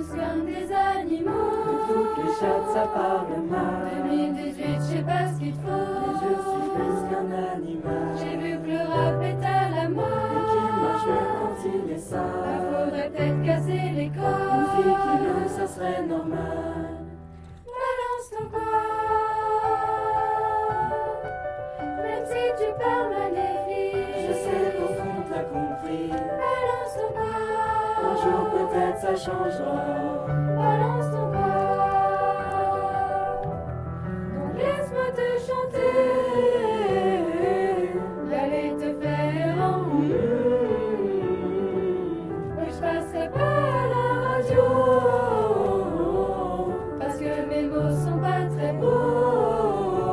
tous comme des animaux. De toutes les chattes, ça parle mal. 2018, je sais pas ce qu'il te Mais je faut. suis plus qu'un animal. J'ai vu que le rap est à la Et mode. qu'il marche quand il est sale. faudrait peut-être casser les Une fille qui codes. ça serait normal. Balance ton corps. Même si tu parles mal des filles. Je sais qu'au fond t'as compris. Balance ton corps. Un jour peut-être ça changera. Balance ton corps. Donc laisse-moi te chanter. D'aller te faire en Oui, je passerai pas à la radio. Parce que mes mots sont pas très beaux.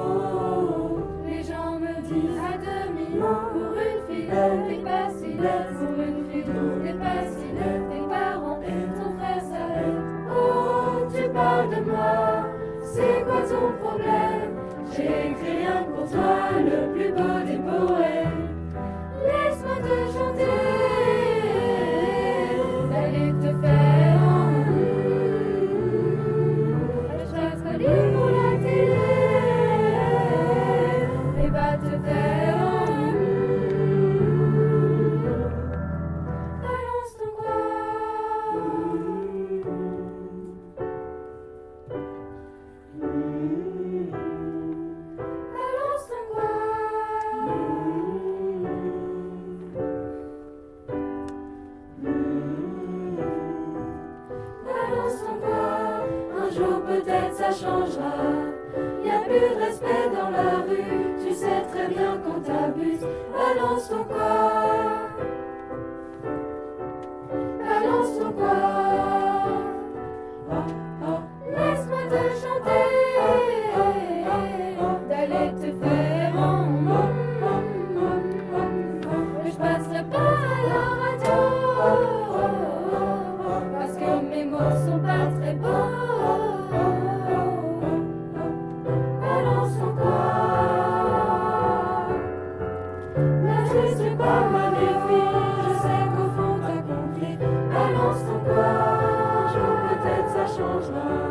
Les gens me disent à demi-mot pour une fille. T'es pas si laide problème? J'ai écrit rien pour toi, le plus beau des changera. Y a plus de respect dans la rue, tu sais très bien qu'on t'abuse. Balance ton corps. Balance ton corps. Oh, oh. Laisse-moi te chanter. change